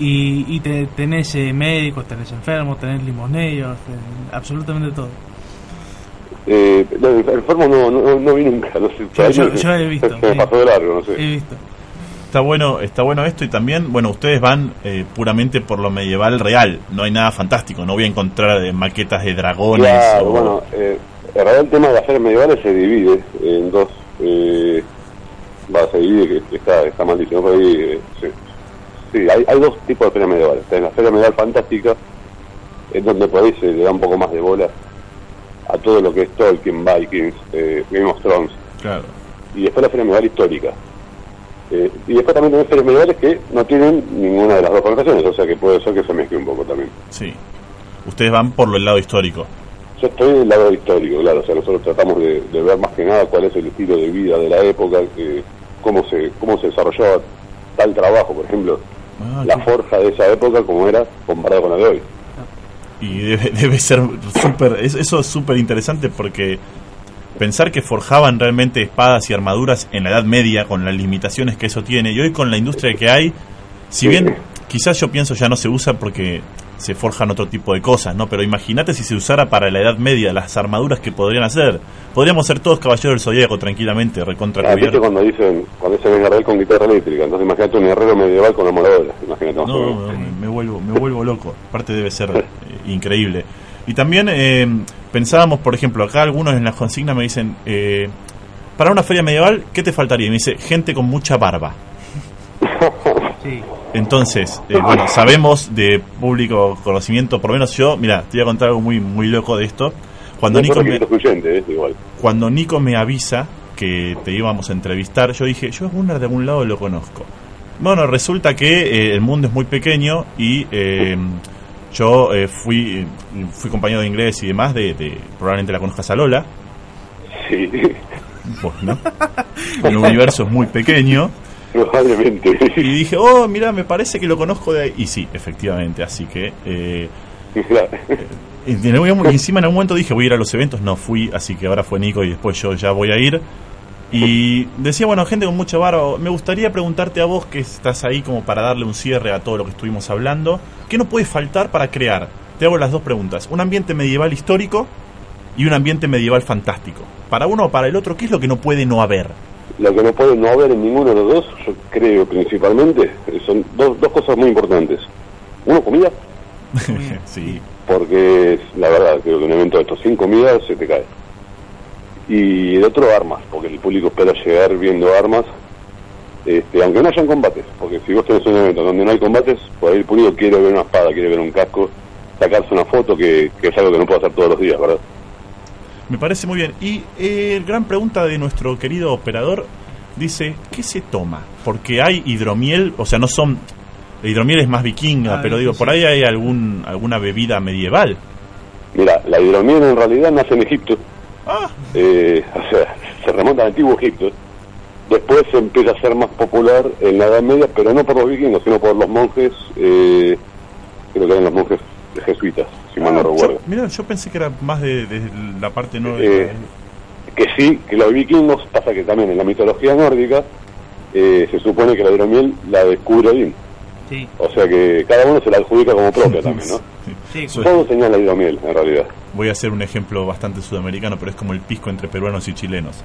y, y te, tenés eh, médicos, tenés enfermos, tenés limoneros, eh, absolutamente todo. Eh, no, el enfermo no, no, no vi nunca, no sé, yo- yo he visto, se (laughs) me pasó de largo, no sé. He visto. Está bueno, está bueno esto y también, bueno, ustedes van eh, puramente por lo medieval real, no hay nada fantástico, no voy a encontrar eh, maquetas de dragones Claro, o- bueno, eh, en realidad el tema de las ferias medievales se divide en dos. Eh, va, se divide, que está, está mal dicho, ¿no? Pero ahí, eh, sí, hay, hay dos tipos de. Está en la feria medieval fantástica, es donde por ahí se le da un poco más de bola a todo lo que es Tolkien, Vikings, eh, Game of Thrones. Claro. Y después la feria medieval histórica. Eh, y después también tenés ferias medievales que no tienen ninguna de las dos connotaciones, o sea que puede ser que se mezcle un poco también. Sí. Ustedes van por el lado histórico. Yo estoy del lado histórico, claro, o sea, nosotros tratamos de, de ver más que nada cuál es el estilo de vida de la época, que, cómo se cómo se desarrollaba tal trabajo, por ejemplo, Ah, la forja de esa época como era comparado con la de hoy. Y debe, (laughs) debe ser súper, es- eso es súper interesante porque pensar que forjaban realmente espadas y armaduras en la Edad Media con las limitaciones que eso tiene y hoy con la industria que hay, si bien quizás yo pienso ya no se usa porque se forjan otro tipo de cosas, ¿no? Pero imagínate si se usara para la Edad Media las armaduras que podrían hacer. Podríamos ser todos caballeros del zodiaco tranquilamente, recontra Ah, ¿viste cuando dicen, cuando dicen guerrero con guitarra eléctrica? Entonces imagínate un guerrero medieval con amoladora. Imagínate No, menos. no, me, me vuelvo, me vuelvo loco. Aparte debe ser eh, increíble. Y también eh, pensábamos, por ejemplo, acá algunos en las consignas me dicen, eh, para una feria medieval, ¿qué te faltaría? Y me dice, gente con mucha barba. Sí. Entonces, eh, bueno, sabemos de público conocimiento, por lo menos yo, mira, te voy a contar algo muy, muy loco de esto. Cuando No Nico, soy me, requisito excluyente, ¿eh? igual. cuando Nico me avisa que te íbamos a entrevistar, yo dije, yo a Gunnar de algún lado lo conozco. Bueno, resulta que eh, el mundo es muy pequeño y eh, yo eh, fui fui compañero de inglés y demás, de, de- probablemente la conozcas a Lola, Sí, pues, ¿no? El universo es muy pequeño. (laughs) (laughs) probablemente. Y dije, oh, mira, me parece que lo conozco de ahí. Y sí, efectivamente, así que... eh, en y encima en algún momento dije, voy a ir a los eventos, no fui, así que ahora fue Nico y después yo ya voy a ir. Y decía, bueno, gente con mucha barba, me gustaría preguntarte a vos que estás ahí como para darle un cierre a todo lo que estuvimos hablando, ¿qué no puede faltar para crear? Te hago las dos preguntas, un ambiente medieval histórico y un ambiente medieval fantástico. Para uno o para el otro, ¿qué es lo que no puede no haber? Lo que no puede no haber en ninguno de los dos, yo creo principalmente, eh, son dos, dos cosas muy importantes. Uno, comida, (laughs) sí, porque la verdad, creo que un evento de estos sin comida se te cae. Y el otro, armas, porque el público espera llegar viendo armas, este, aunque no hayan combates, porque si vos tenés un evento donde no hay combates, por ahí el público quiere ver una espada, quiere ver un casco, sacarse una foto, que, que es algo que no puede hacer todos los días, ¿verdad? Me parece muy bien. Y eh, gran pregunta de nuestro querido operador dice, ¿qué se toma? Porque hay hidromiel, o sea, no son... La hidromiel es más vikinga, Ah, pero digo, sí. por ahí hay algún alguna bebida medieval. Mira, la hidromiel en realidad nace en Egipto, Ah, eh, (laughs) o sea, se remonta al antiguo Egipto. Después se empieza a ser más popular en la Edad Media, pero no por los vikingos, sino por los monjes, eh, creo que eran los monjes jesuitas, si mal no ah, recuerdo. yo, mira, yo pensé que era más de, de la parte no Eh, que sí, que los vikingos, pasa que también en la mitología nórdica eh, se supone que la hidromiel la descubre Odín. Sí. O sea que cada uno se la adjudica como propia también, ¿no? Sí, Soy- Todos tenían la hidromiel, en realidad. Voy a hacer un ejemplo bastante sudamericano, pero es como el pisco entre peruanos y chilenos.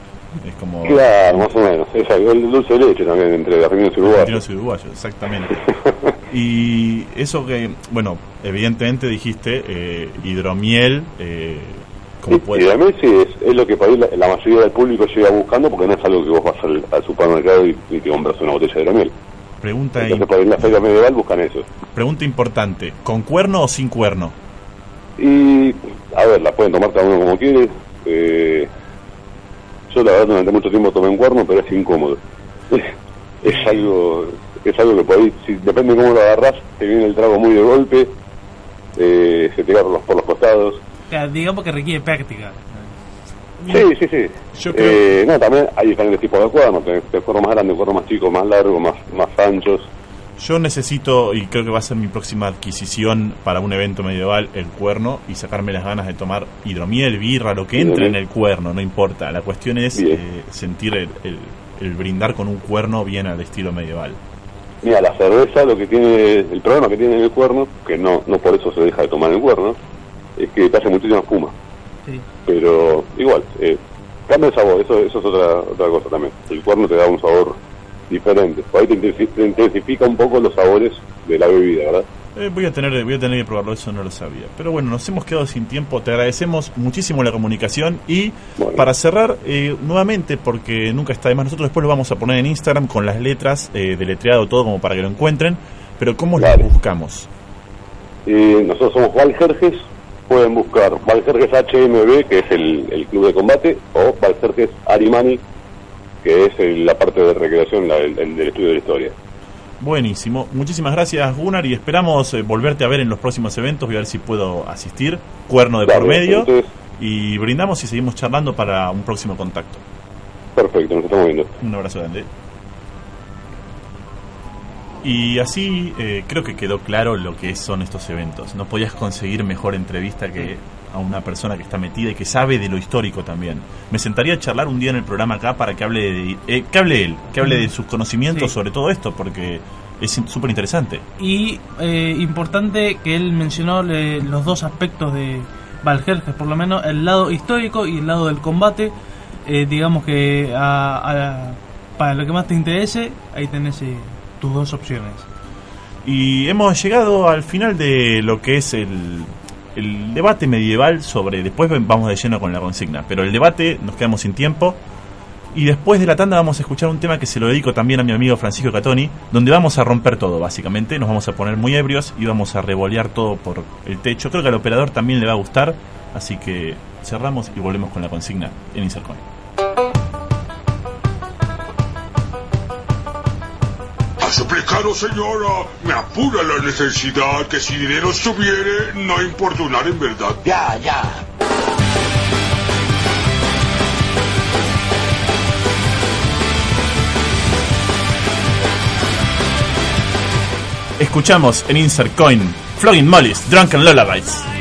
Es como Claro, más o menos. Es algo, el dulce de leche también entre argentinos y uruguayos. argentinos y uruguayos, exactamente. (laughs) y eso que, bueno, evidentemente dijiste eh, hidromiel, eh, como Sí, puede... además sí, es, es lo que por ahí la, la mayoría del público llega buscando porque no es algo que vos vas al, al supermercado y, y te compras una botella de hidromiel. Pregunta, Entonces por ahí en la feria medieval buscan eso. pregunta importante, ¿con cuerno o sin cuerno? Y, a ver, la pueden tomar cada uno como quiere. Eh, yo la verdad durante mucho tiempo tomé un cuerno, pero es incómodo. (laughs) es algo es algo que por ahí, si, depende de cómo lo agarrás, te viene el trago muy de golpe, eh, se te va por los, por los costados. Digamos que requiere práctica. Sí, sí, sí. Yo creo- Eh, no, también hay diferentes tipos de cuernos, tenés tenés cuernos más grandes, cuernos más chicos, más largos, más, más anchos. Yo necesito, y creo que va a ser mi próxima adquisición para un evento medieval, el cuerno, y sacarme las ganas de tomar hidromiel, birra, lo que entre en el cuerno, no importa. La cuestión es eh, sentir el, el- el brindar con un cuerno bien al estilo medieval. Mira, la cerveza lo que tiene, el problema que tiene en el cuerno, que no, no por eso se deja de tomar el cuerno, es que te hace muchísima espuma. Sí. Pero igual, eh, cambia el sabor, eso, eso es otra, otra cosa también. El cuerno te da un sabor diferente. Por ahí te, intensi- te intensifica un poco los sabores de la bebida, ¿verdad? Eh, voy a tener voy a tener que probarlo, eso no lo sabía. Pero bueno, nos hemos quedado sin tiempo. Te agradecemos muchísimo la comunicación y Bueno. para cerrar eh, nuevamente, porque nunca está de más, nosotros después lo vamos a poner en Instagram con las letras eh, deletreado todo como para que lo encuentren. Pero ¿cómo Dale. lo buscamos? Eh, nosotros somos Valjerjes, pueden buscar Valjerjes HMB, que es el, el club de combate, o Valjerjes Arimani, que es el- la parte de recreación, la- el, el del estudio de la historia. Buenísimo. Muchísimas gracias, Gunnar, y esperamos eh, volverte a ver en los próximos eventos. Voy a ver si puedo asistir. Cuerno de por medio. entonces- Y brindamos y seguimos charlando para un próximo contacto. Perfecto, nos estamos viendo. Un abrazo grande. Y así eh, creo que quedó claro lo que son estos eventos. No podías conseguir mejor entrevista que a una persona que está metida y que sabe de lo histórico también. Me sentaría a charlar un día en el programa acá para que hable de, eh, que hable él, que hable de sus conocimientos Sí. sobre todo esto, porque Es súper interesante. Y eh, importante que él mencionó le- los dos aspectos de Valjerjes, por lo menos el lado histórico y el lado del combate. Eh, digamos que a- a- para lo que más te interese, ahí tenés eh, tus dos opciones. Y hemos llegado al final de lo que es el, el debate medieval sobre... Después vamos de lleno con la consigna, pero el debate nos quedamos sin tiempo. Y después de la tanda vamos a escuchar un tema que se lo dedico también a mi amigo Francisco Catoni, donde vamos a romper todo, básicamente. Nos vamos a poner muy ebrios y vamos a revolear todo por el techo. Creo que al operador también le va a gustar, así que cerramos y volvemos con la consigna en Insercon. A suplicado, señora, me apura la necesidad que si dinero estuviere, no importunar en verdad. Ya, ya. Escuchamos en Insert Coin Flogging Mollies, Drunken Lullabies.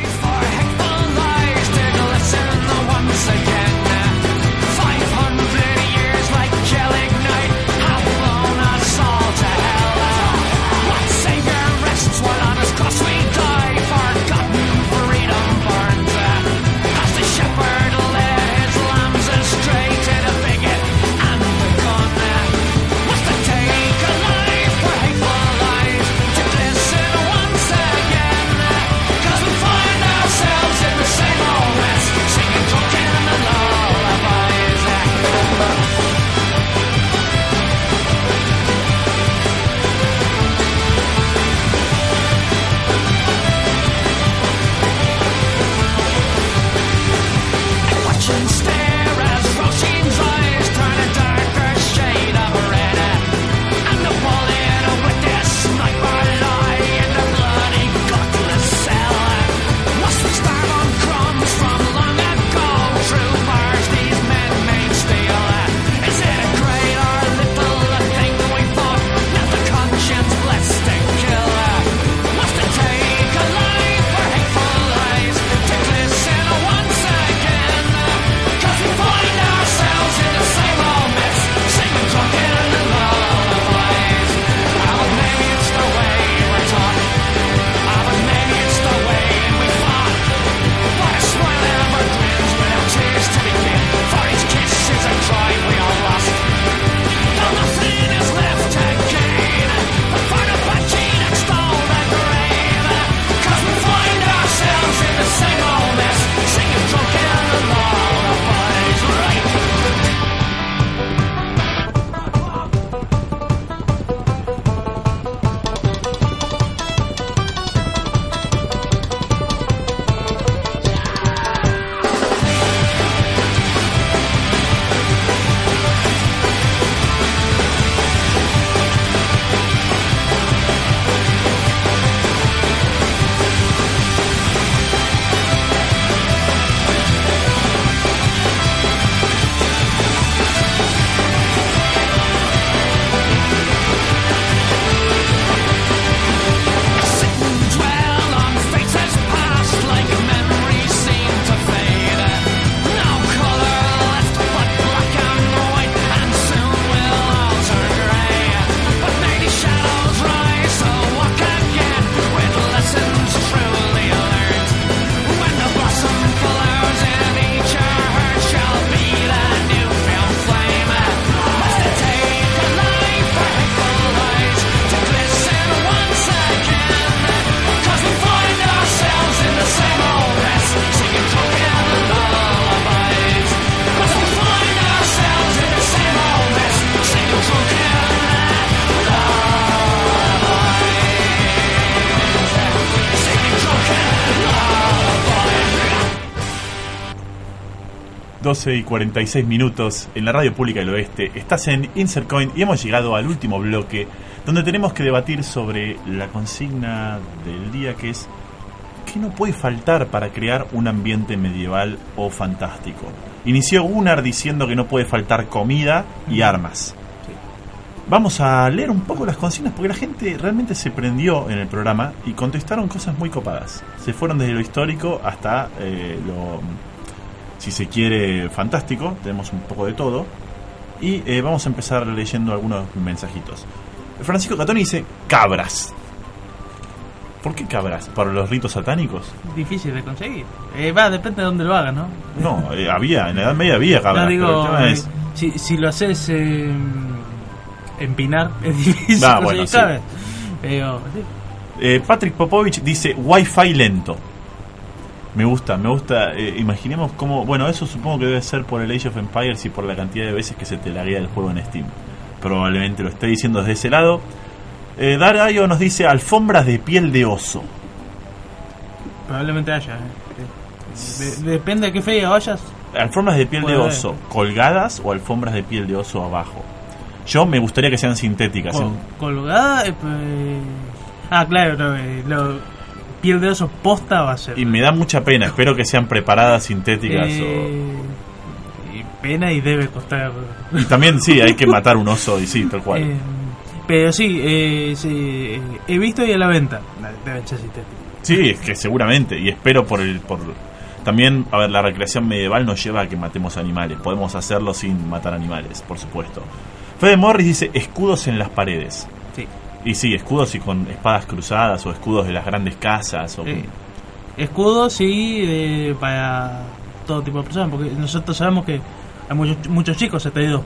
...12 y 46 minutos en la radio pública del oeste. Estás en Insert Coin y hemos llegado al último bloque... ...donde tenemos que debatir sobre la consigna del día que es... ¿Qué no puede faltar para crear un ambiente medieval o fantástico? Inició Gunnar diciendo que no puede faltar comida y armas. Vamos a leer un poco las consignas porque la gente realmente se prendió en el programa y contestaron cosas muy copadas. Se fueron desde lo histórico hasta eh, lo, si se quiere, fantástico. Tenemos un poco de todo. Y eh, vamos a empezar leyendo algunos mensajitos. Francisco Catoni dice cabras. ¿Por qué cabras? ¿Para los ritos satánicos? Difícil de conseguir. Eh, va, depende de dónde lo hagas, ¿no? No, eh, había, en la Edad Media había cabras. No pero el digo, tema eh, es- si, si lo haces eh, empinar, (laughs) es difícil Ah, conseguir bueno, sí. Pero, sí. Eh, Patrick Popovich dice Wi-Fi lento. Me gusta, me gusta. eh, imaginemos cómo. Bueno, eso supongo que debe ser por el Age of Empires y por la cantidad de veces que se te laguea el juego en Steam. Probablemente lo esté diciendo desde ese lado. Eh, Darayo nos dice alfombras de piel de oso. probablemente haya. eh. De- depende de qué feria vayas. Alfombras de piel de oso, colgadas o alfombras de piel de oso abajo. Yo me gustaría que sean sintéticas. Col- colgada. eh, pues, ah, claro, no, eh, lo- piel de oso posta va a ser. Y me da mucha pena. Espero que sean preparadas sintéticas. Eh, y pena y debe costar. Y también, sí, hay que matar un oso y sí, tal cual. Eh, pero sí, eh, sí, eh, he visto y a la venta. Deben ser sintéticos. Sí, es que seguramente. Y espero por el. por También, a ver, la recreación medieval nos lleva a que matemos animales. Podemos hacerlo sin matar animales, por supuesto. Fede Morris dice escudos en las paredes. Y sí, escudos y con espadas cruzadas o escudos de las grandes casas. O Eh, escudos sí eh, para todo tipo de personas, porque nosotros sabemos que hay muchos, muchos chicos atraídos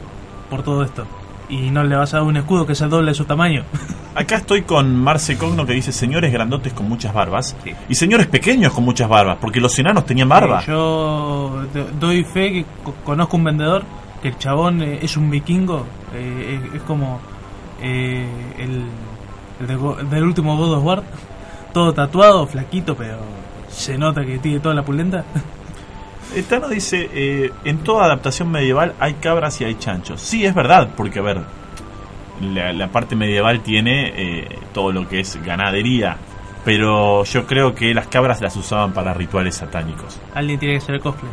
por todo esto. Y no le vas a dar un escudo que sea el doble de su tamaño. (laughs) Acá estoy con Marce Cogno que dice señores grandotes con muchas barbas Sí. y señores pequeños con muchas barbas, porque los enanos tenían barba. Eh, yo do- doy fe que co- conozco un vendedor que el chabón eh, es un vikingo, eh, es, es como eh, el, el de del último God of War, todo tatuado, flaquito, pero se nota que tiene toda la pulenta. (laughs) Etano dice, eh, en toda adaptación medieval hay cabras y hay chanchos. Sí, es verdad, porque a ver, la, la parte medieval tiene eh, todo lo que es ganadería, pero yo creo que las cabras las usaban para rituales satánicos. Alguien tiene que hacer cosplay.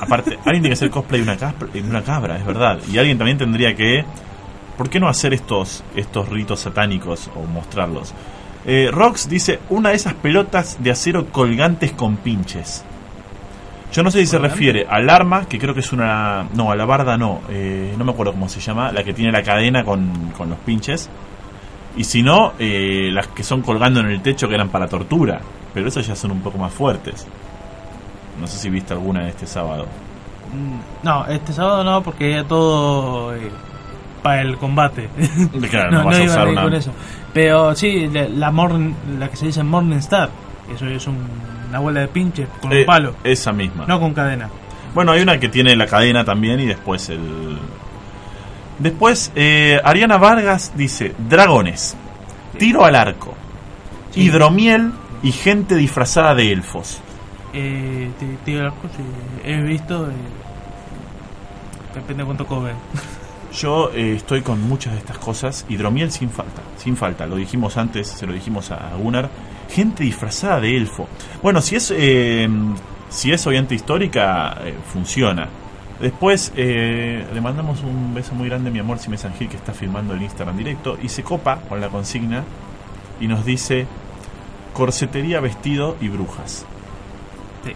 Aparte, alguien tiene que hacer cosplay de una, una cabra, es verdad. Y alguien también tendría que... ¿Por qué no hacer estos, estos ritos satánicos o mostrarlos? Eh, Rox dice, una de esas pelotas de acero colgantes con pinches. Yo no sé si se refiere al arma, que creo que es una... No, a la barda no. eh, no me acuerdo cómo se llama. La que tiene la cadena con, con los pinches. Y si no, eh, las que son colgando en el techo que eran para tortura. Pero esas ya son un poco más fuertes. No sé si viste alguna de este sábado. Mm, No, este sábado no, porque era todo eh, para el combate. (laughs) Claro, no vas a usar una- con eso. Pero sí, la, la, morn- la que se dice Morning Star, eso es un- una bola de pinche con Eh, un palo, Esa misma. no con cadena. Bueno, hay una que tiene la cadena también y después el... Después, eh, Ariana Vargas dice, dragones, tiro al arco, Sí. hidromiel y gente disfrazada de elfos. Eh, digo las cosas, eh, he visto, eh, depende de cuánto cobre. (laughs) Yo eh, estoy con muchas de estas cosas. Hidromiel sin falta, sin falta. Lo dijimos antes, se lo dijimos a Gunnar. Gente disfrazada de elfo. Bueno, si es eh, si es oyente histórica, eh, funciona. Después eh, le mandamos un beso muy grande a mi amor Simes Gil que está filmando el Instagram directo y se copa con la consigna y nos dice corsetería, vestido y brujas. Sí.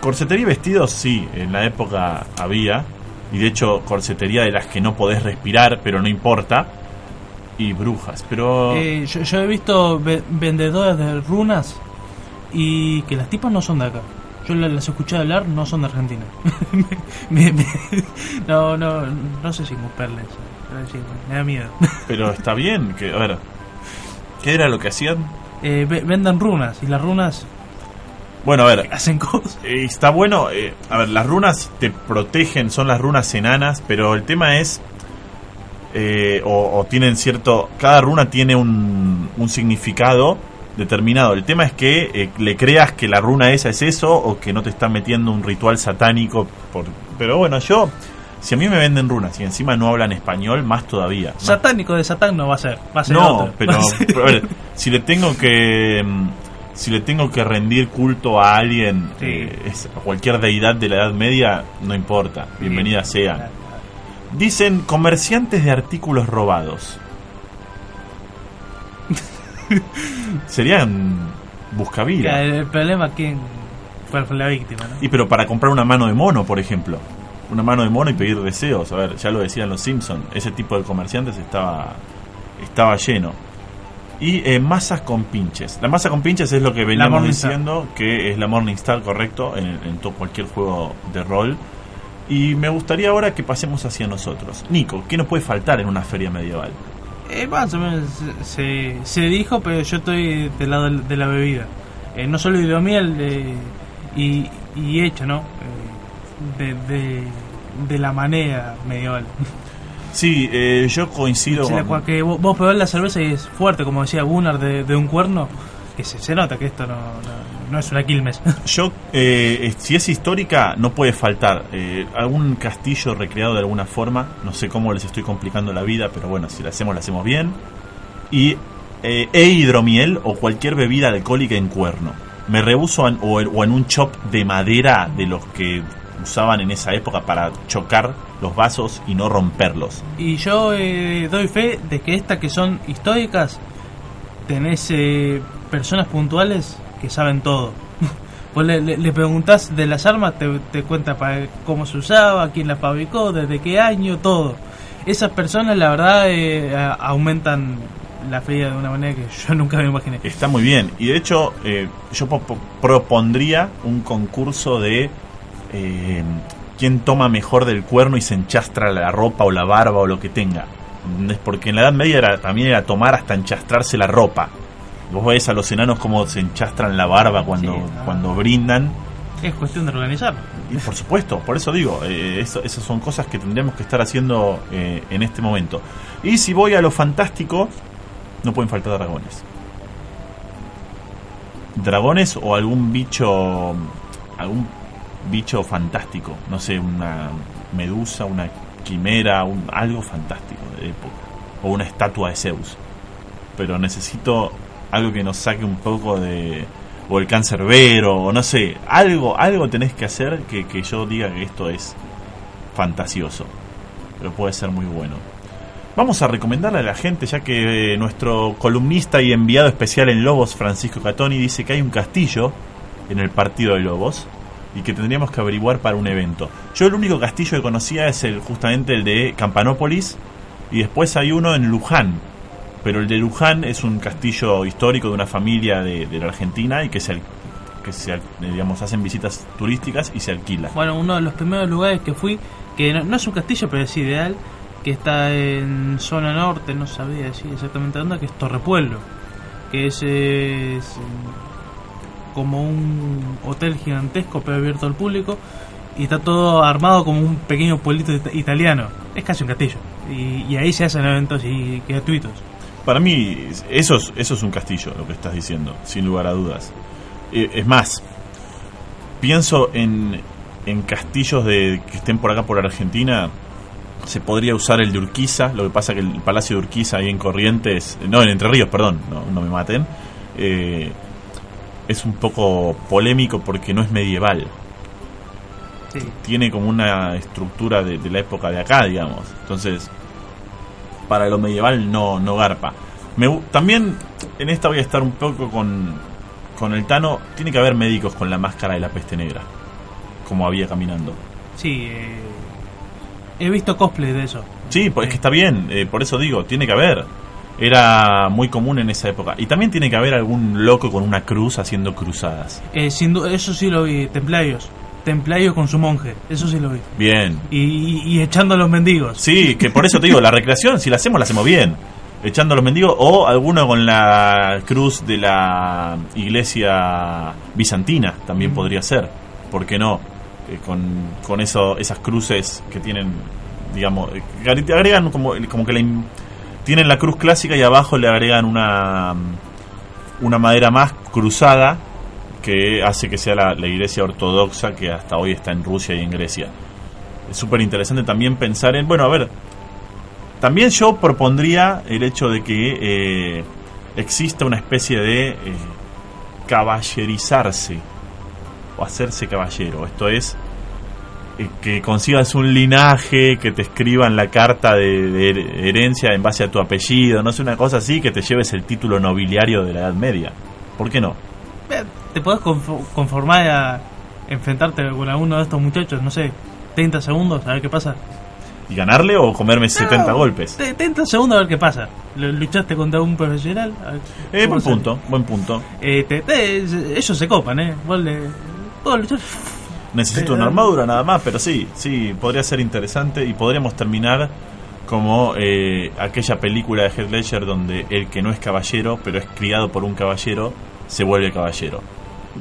Corsetería y vestidos sí, en la época había. Y de hecho, corsetería de las que no podés respirar, pero no importa. Y brujas, pero... Eh, yo, yo he visto ve- vendedoras de runas y que las tipas no son de acá. Yo la- las escuché hablar, no son de Argentina. (laughs) Me- me- no, no, no sé si comprarles. me da miedo. (laughs) Pero está bien, que... A ver, ¿qué era lo que hacían? Eh, ve- venden runas y las runas Bueno, a ver, hacen cosas. eh, está bueno... eh, a ver, las runas te protegen, son las runas enanas, pero el tema es... eh, o, o tienen cierto... Cada runa tiene un, un significado determinado. El tema es que eh, le creas que la runa esa es eso o que no te están metiendo un ritual satánico. Por... Pero bueno, yo... Si a mí me venden runas y encima no hablan español, más todavía. Más Satánico de Satán no va a ser, va a ser no, otro. pero (laughs) Va a ser- pero, a ver, si le tengo que mm, si le tengo que rendir culto a alguien, Sí. eh, es- a cualquier deidad de la Edad Media, no importa, bienvenida sea. Dicen comerciantes de artículos robados. (laughs) Serían buscavidas. el, el problema es quién cuál fue la víctima, ¿no? Y pero para comprar una mano de mono, por ejemplo. Una mano de mono y pedir deseos. A ver, ya lo decían los Simpson. Ese tipo de comerciantes estaba estaba lleno. Y eh, masas con pinches. La masa con pinches es lo que veníamos diciendo, que es la Morningstar, correcto, en, en to- cualquier juego de rol. Y me gustaría ahora que pasemos hacia nosotros. Nico, ¿qué nos puede faltar en una feria medieval? Eh, más o menos se, se- dijo, pero yo estoy del lado de la bebida. Eh, no solo hidromiel eh, y, y hecho, ¿no? Eh, de, de, de la manera medieval. (laughs) Sí, eh, yo coincido con... que vos, vos probás la cerveza y es fuerte, como decía Gunnar, de, de un cuerno, que se, se nota que esto no, no, no es una Quilmes. (laughs) Yo, eh, si es histórica, no puede faltar eh, algún castillo recreado de alguna forma. No sé cómo les estoy complicando la vida, pero bueno, si la hacemos, la hacemos bien. Y eh, e hidromiel o cualquier bebida alcohólica en cuerno. Me rehuso o, en- o en un chop de madera de los que usaban en esa época para chocar los vasos y no romperlos. Y yo eh, doy fe de que estas que son históricas, tenés eh, personas puntuales que saben todo. (laughs) Vos le, le- le preguntás de las armas, te, te cuenta para cómo se usaba, quién las fabricó, desde qué año, todo. Esas personas, la verdad, eh, aumentan la feria de una manera que yo (laughs) nunca me imaginé. Está muy bien. Y de hecho, eh, yo po- po- propondría un concurso de eh, quién toma mejor del cuerno y se enchastra la ropa o la barba o lo que tenga. Porque en la Edad Media era, también era tomar hasta enchastrarse la ropa. Vos ves a los enanos como se enchastran la barba cuando, Sí, cuando brindan. Es cuestión de organizar. Y por supuesto, por eso digo, eh, eso- esas son cosas que tendríamos que estar haciendo eh, en este momento. Y si voy a lo fantástico, no pueden faltar dragones. Dragones o algún bicho, algún bicho fantástico, no sé, una medusa, una quimera, un, algo fantástico de época, o una estatua de Zeus. Pero necesito algo que nos saque un poco de o el cancerbero o no sé, algo algo tenés que hacer que, que yo diga que esto es fantasioso, pero puede ser muy bueno. Vamos a recomendarle a la gente, ya que eh, nuestro columnista y enviado especial en Lobos, Francisco Catoni, dice que hay un castillo en el partido de Lobos y que tendríamos que averiguar para un evento. Yo el único castillo que conocía es el justamente el de Campanópolis y después hay uno en Luján, pero el de Luján es un castillo histórico de una familia de, la Argentina y que se que se digamos hacen visitas turísticas y se alquila. Bueno, uno de los primeros lugares que fui, que no, es un castillo, pero es ideal, que está en zona norte, no sabía decir exactamente dónde, que es Torrepueblo, que es, es, como un hotel gigantesco, pero abierto al público, y está todo armado como un pequeño pueblito it- italiano. Es casi un castillo. Y, y ahí se hacen eventos y, gratuitos. Para mí eso es, eso es un castillo, lo que estás diciendo, sin lugar a dudas. Eh, es más, pienso en, en castillos de que estén por acá por Argentina. Se podría usar el de Urquiza, lo que pasa que el Palacio de Urquiza ahí en Corrientes, no, en Entre Ríos, perdón, no, no me maten, eh, es un poco polémico porque no es medieval. Sí. Tiene como una estructura de, de la época de acá, digamos. Entonces, para lo medieval no, no garpa. Me también en esta voy a estar un poco con, con el Tano. Tiene que haber médicos con la máscara de la peste negra, como había caminando. Sí, eh, he visto cosplay de eso. Sí, pues es que está bien, eh, por eso digo, tiene que haber. Era muy común en esa época. Y también tiene que haber algún loco con una cruz haciendo cruzadas. Eh, eso sí lo vi, templarios. Templarios con su monje, eso sí lo vi. Bien. Y, y- y echando a los mendigos. Sí, que por eso te digo, la recreación, si la hacemos, la hacemos bien. Echando a los mendigos o alguno con la cruz de la iglesia bizantina también podría ser. ¿Por qué no? Eh, con con eso, esas cruces que tienen, digamos, eh, agregan como, como que la tienen la cruz clásica y abajo le agregan una, una madera más cruzada que hace que sea la, iglesia ortodoxa que hasta hoy está en Rusia y en Grecia. Es súper interesante también pensar en, bueno, a ver, también yo propondría el hecho de que eh, exista una especie de eh, caballerizarse o hacerse caballero. Esto es que consigas un linaje, que te escriban la carta de, de herencia en base a tu apellido, no sé, una cosa así, que te lleves el título nobiliario de la Edad Media. ¿Por qué no? Eh, Te confo- conformar a enfrentarte con alguno de estos muchachos, no sé, 30 segundos, a ver qué pasa. ¿Y ganarle o comerme 70 No, golpes? Te, te entra un segundo a ver qué pasa. Luchaste contra un profesional. Eh, buen punto, buen punto. Eh, te- te- ellos se copan, ¿eh? Vos le. Vos luchar. Necesito una armadura nada más, pero sí, sí, podría ser interesante y podríamos terminar como eh, aquella película de Heath Ledger donde el que no es caballero, pero es criado por un caballero, se vuelve caballero.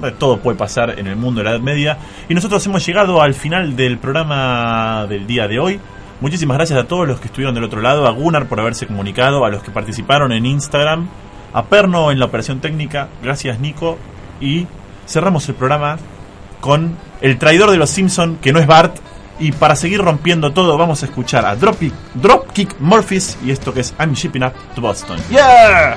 Eh, Todo puede pasar en el mundo de la Edad Media. Y nosotros hemos llegado al final del programa del día de hoy. Muchísimas gracias a todos los que estuvieron del otro lado, a Gunnar por haberse comunicado, a los que participaron en Instagram, a Perno en la operación técnica, gracias Nico. Y cerramos el programa con el traidor de los Simpson que no es Bart. Y para seguir rompiendo todo, vamos a escuchar a Dropkick, Dropkick Murphys y esto que es I'm Shipping Up to Boston. ¡Yeah!